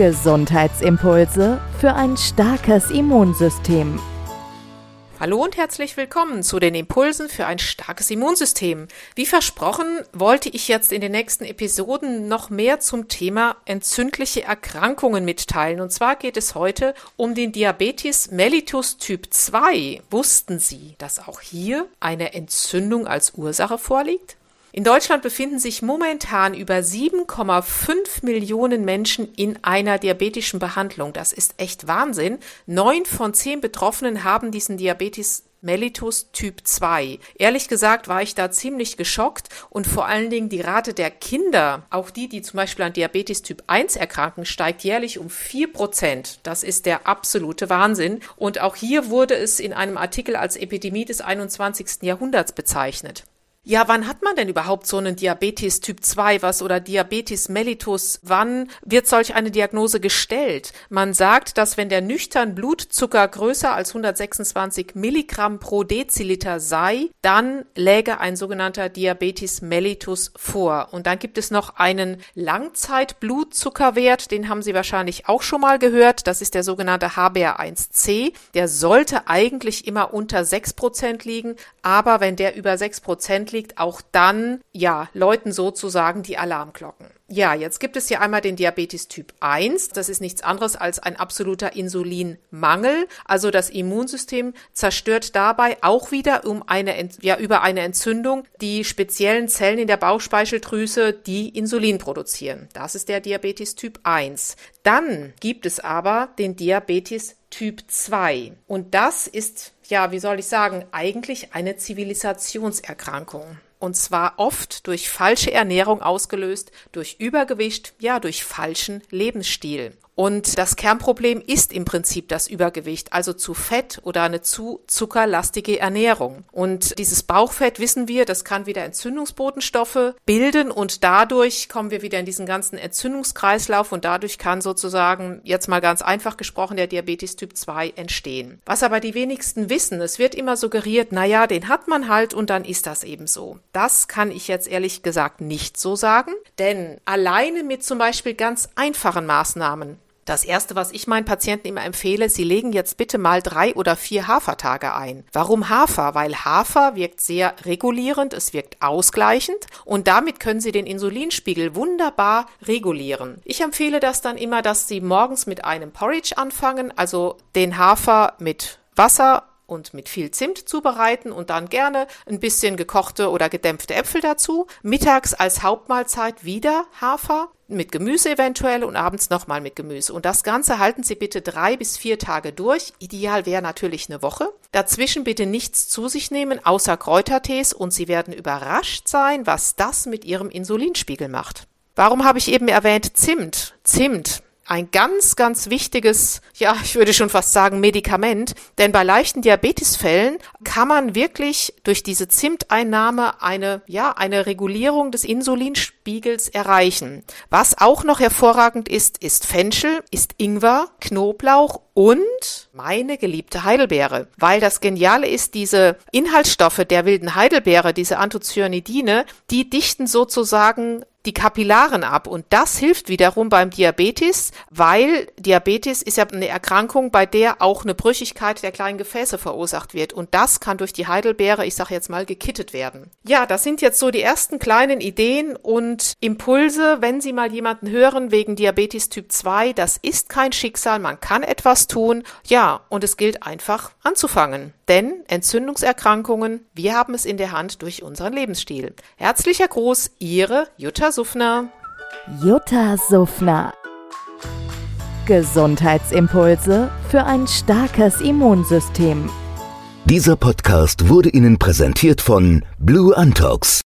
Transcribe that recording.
Gesundheitsimpulse für ein starkes Immunsystem. Hallo und herzlich willkommen zu den Impulsen für ein starkes Immunsystem. Wie versprochen, wollte ich jetzt in den nächsten Episoden noch mehr zum Thema entzündliche Erkrankungen mitteilen. Und zwar geht es heute um den Diabetes mellitus Typ 2. Wussten Sie, dass auch hier eine Entzündung als Ursache vorliegt? In Deutschland befinden sich momentan über 7,5 Millionen Menschen in einer diabetischen Behandlung. Das ist echt Wahnsinn. Neun von zehn Betroffenen haben diesen Diabetes mellitus Typ 2. Ehrlich gesagt war ich da ziemlich geschockt und vor allen Dingen die Rate der Kinder, auch die, die zum Beispiel an Diabetes Typ 1 erkranken, steigt jährlich um 4 Prozent. Das ist der absolute Wahnsinn. Und auch hier wurde es in einem Artikel als Epidemie des 21. Jahrhunderts bezeichnet. Ja, wann hat man denn überhaupt so einen Diabetes Typ 2 was oder Diabetes mellitus? Wann wird solch eine Diagnose gestellt? Man sagt, dass wenn der nüchtern Blutzucker größer als 126 Milligramm pro Deziliter sei, dann läge ein sogenannter Diabetes mellitus vor. Und dann gibt es noch einen Langzeitblutzuckerwert, den haben Sie wahrscheinlich auch schon mal gehört. Das ist der sogenannte HbA1c. Der sollte eigentlich immer unter 6 Prozent liegen, aber wenn der über 6 Prozent liegt, auch dann, ja, läuten sozusagen die Alarmglocken. Ja, jetzt gibt es hier einmal den Diabetes Typ 1. Das ist nichts anderes als ein absoluter Insulinmangel. Also das Immunsystem zerstört dabei auch wieder um eine, ja, über eine Entzündung die speziellen Zellen in der Bauchspeicheldrüse, die Insulin produzieren. Das ist der Diabetes Typ 1. Dann gibt es aber den Diabetes Typ 2. Und das ist, ja, wie soll ich sagen, eigentlich eine Zivilisationserkrankung. Und zwar oft durch falsche Ernährung ausgelöst, durch Übergewicht, ja, durch falschen Lebensstil. Und das Kernproblem ist im Prinzip das Übergewicht, also zu Fett oder eine zu zuckerlastige Ernährung. Und dieses Bauchfett wissen wir, das kann wieder Entzündungsbotenstoffe bilden und dadurch kommen wir wieder in diesen ganzen Entzündungskreislauf und dadurch kann sozusagen, jetzt mal ganz einfach gesprochen, der Diabetes Typ 2 entstehen. Was aber die wenigsten wissen, es wird immer suggeriert, na ja, den hat man halt und dann ist das eben so. Das kann ich jetzt ehrlich gesagt nicht so sagen, denn alleine mit zum Beispiel ganz einfachen Maßnahmen das erste, was ich meinen Patienten immer empfehle, sie legen jetzt bitte mal drei oder vier Hafertage ein. Warum Hafer? Weil Hafer wirkt sehr regulierend, es wirkt ausgleichend und damit können sie den Insulinspiegel wunderbar regulieren. Ich empfehle das dann immer, dass sie morgens mit einem Porridge anfangen, also den Hafer mit Wasser und mit viel Zimt zubereiten und dann gerne ein bisschen gekochte oder gedämpfte Äpfel dazu. Mittags als Hauptmahlzeit wieder Hafer mit Gemüse eventuell und abends nochmal mit Gemüse. Und das Ganze halten Sie bitte drei bis vier Tage durch. Ideal wäre natürlich eine Woche. Dazwischen bitte nichts zu sich nehmen, außer Kräutertees und Sie werden überrascht sein, was das mit Ihrem Insulinspiegel macht. Warum habe ich eben erwähnt Zimt? Zimt ein ganz, ganz wichtiges, ja, ich würde schon fast sagen, Medikament. Denn bei leichten Diabetesfällen kann man wirklich durch diese Zimteinnahme eine, ja, eine Regulierung des Insulinspiegels erreichen. Was auch noch hervorragend ist, ist Fenchel, ist Ingwer, Knoblauch und meine geliebte Heidelbeere. Weil das Geniale ist, diese Inhaltsstoffe der wilden Heidelbeere, diese Anthocyanidine, die dichten sozusagen die Kapillaren ab und das hilft wiederum beim Diabetes, weil Diabetes ist ja eine Erkrankung, bei der auch eine Brüchigkeit der kleinen Gefäße verursacht wird und das kann durch die Heidelbeere, ich sage jetzt mal, gekittet werden. Ja, das sind jetzt so die ersten kleinen Ideen und Und Impulse, wenn Sie mal jemanden hören wegen Diabetes Typ 2, das ist kein Schicksal, man kann etwas tun. Ja, und es gilt einfach anzufangen. Denn Entzündungserkrankungen, wir haben es in der Hand durch unseren Lebensstil. Herzlicher Gruß, Ihre Jutta Suffner. Jutta Suffner. Gesundheitsimpulse für ein starkes Immunsystem. Dieser Podcast wurde Ihnen präsentiert von Blue Antox,